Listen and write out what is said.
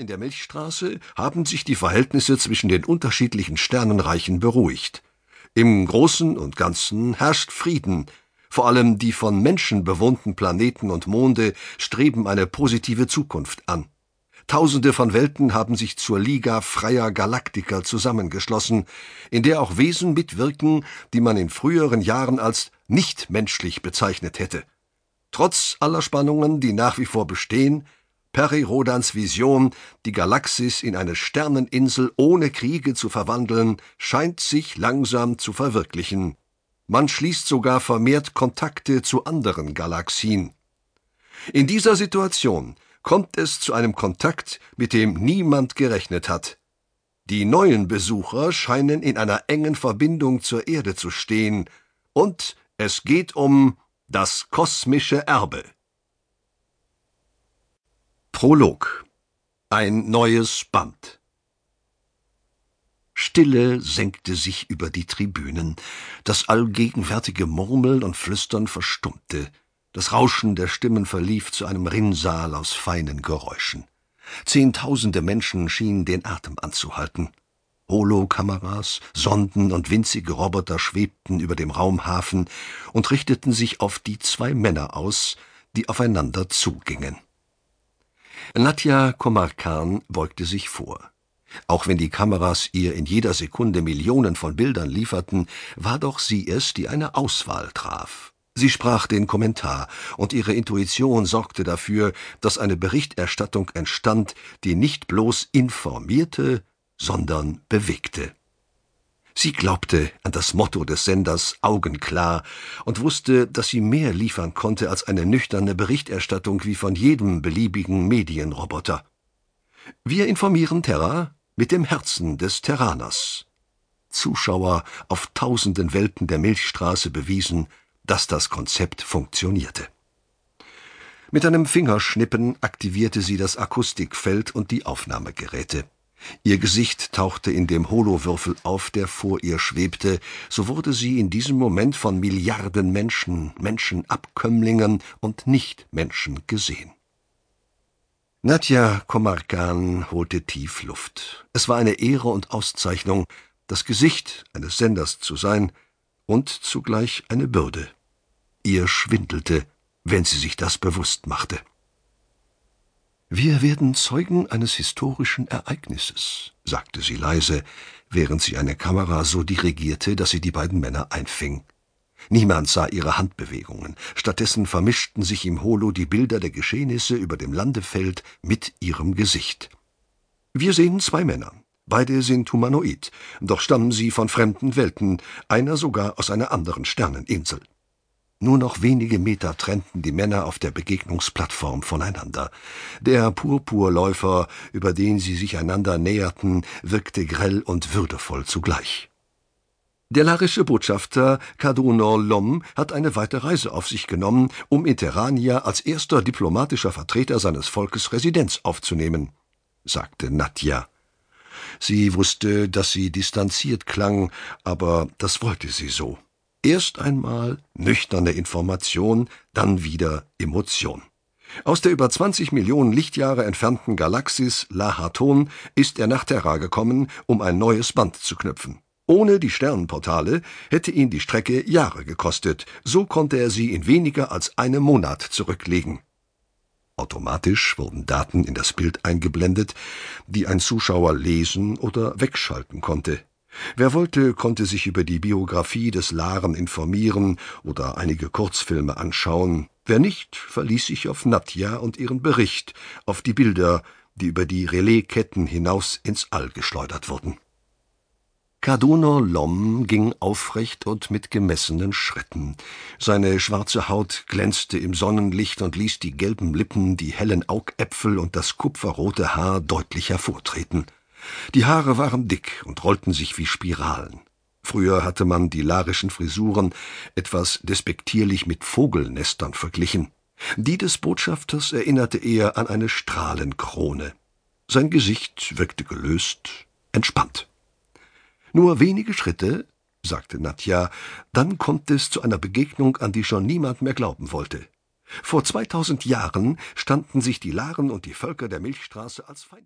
in der Milchstraße haben sich die Verhältnisse zwischen den unterschiedlichen Sternenreichen beruhigt. Im Großen und Ganzen herrscht Frieden, vor allem die von Menschen bewohnten Planeten und Monde streben eine positive Zukunft an. Tausende von Welten haben sich zur Liga freier Galaktiker zusammengeschlossen, in der auch Wesen mitwirken, die man in früheren Jahren als nichtmenschlich bezeichnet hätte. Trotz aller Spannungen, die nach wie vor bestehen, Peri Rodans Vision, die Galaxis in eine Sterneninsel ohne Kriege zu verwandeln, scheint sich langsam zu verwirklichen. Man schließt sogar vermehrt Kontakte zu anderen Galaxien. In dieser Situation kommt es zu einem Kontakt, mit dem niemand gerechnet hat. Die neuen Besucher scheinen in einer engen Verbindung zur Erde zu stehen, und es geht um das kosmische Erbe. Prolog Ein neues Band Stille senkte sich über die Tribünen, das allgegenwärtige Murmeln und Flüstern verstummte, das Rauschen der Stimmen verlief zu einem Rinnsal aus feinen Geräuschen. Zehntausende Menschen schienen den Atem anzuhalten. Holokameras, Sonden und winzige Roboter schwebten über dem Raumhafen und richteten sich auf die zwei Männer aus, die aufeinander zugingen. Nadja Komarkan beugte sich vor. Auch wenn die Kameras ihr in jeder Sekunde Millionen von Bildern lieferten, war doch sie es, die eine Auswahl traf. Sie sprach den Kommentar, und ihre Intuition sorgte dafür, dass eine Berichterstattung entstand, die nicht bloß informierte, sondern bewegte. Sie glaubte an das Motto des Senders Augenklar und wusste, dass sie mehr liefern konnte als eine nüchterne Berichterstattung wie von jedem beliebigen Medienroboter. Wir informieren Terra, mit dem Herzen des Terraners. Zuschauer auf tausenden Welten der Milchstraße bewiesen, dass das Konzept funktionierte. Mit einem Fingerschnippen aktivierte sie das Akustikfeld und die Aufnahmegeräte. Ihr Gesicht tauchte in dem Holowürfel auf, der vor ihr schwebte, so wurde sie in diesem Moment von Milliarden Menschen, Menschenabkömmlingen und Nichtmenschen gesehen. Nadja Komarkan holte tief Luft. Es war eine Ehre und Auszeichnung, das Gesicht eines Senders zu sein und zugleich eine Bürde. Ihr schwindelte, wenn sie sich das bewusst machte. Wir werden Zeugen eines historischen Ereignisses, sagte sie leise, während sie eine Kamera so dirigierte, dass sie die beiden Männer einfing. Niemand sah ihre Handbewegungen, stattdessen vermischten sich im Holo die Bilder der Geschehnisse über dem Landefeld mit ihrem Gesicht. Wir sehen zwei Männer. Beide sind humanoid, doch stammen sie von fremden Welten, einer sogar aus einer anderen Sterneninsel. Nur noch wenige Meter trennten die Männer auf der Begegnungsplattform voneinander. Der Purpurläufer, über den sie sich einander näherten, wirkte grell und würdevoll zugleich. Der larische Botschafter Kadunor Lom hat eine weite Reise auf sich genommen, um in Terrania als erster diplomatischer Vertreter seines Volkes Residenz aufzunehmen, sagte Nadja. Sie wusste, dass sie distanziert klang, aber das wollte sie so. Erst einmal nüchterne Information, dann wieder Emotion. Aus der über 20 Millionen Lichtjahre entfernten Galaxis Lahaton ist er nach Terra gekommen, um ein neues Band zu knüpfen. Ohne die Sternenportale hätte ihn die Strecke Jahre gekostet, so konnte er sie in weniger als einem Monat zurücklegen. Automatisch wurden Daten in das Bild eingeblendet, die ein Zuschauer lesen oder wegschalten konnte. Wer wollte, konnte sich über die Biografie des Laren informieren oder einige Kurzfilme anschauen. Wer nicht, verließ sich auf Nadja und ihren Bericht, auf die Bilder, die über die Relaisketten hinaus ins All geschleudert wurden. Kadunor Lom ging aufrecht und mit gemessenen Schritten. Seine schwarze Haut glänzte im Sonnenlicht und ließ die gelben Lippen, die hellen Augäpfel und das kupferrote Haar deutlich hervortreten. Die Haare waren dick und rollten sich wie Spiralen. Früher hatte man die larischen Frisuren etwas despektierlich mit Vogelnestern verglichen. Die des Botschafters erinnerte eher an eine Strahlenkrone. Sein Gesicht wirkte gelöst, entspannt. Nur wenige Schritte, sagte Nadja, dann kommt es zu einer Begegnung, an die schon niemand mehr glauben wollte. Vor zweitausend Jahren standen sich die Laren und die Völker der Milchstraße als Feind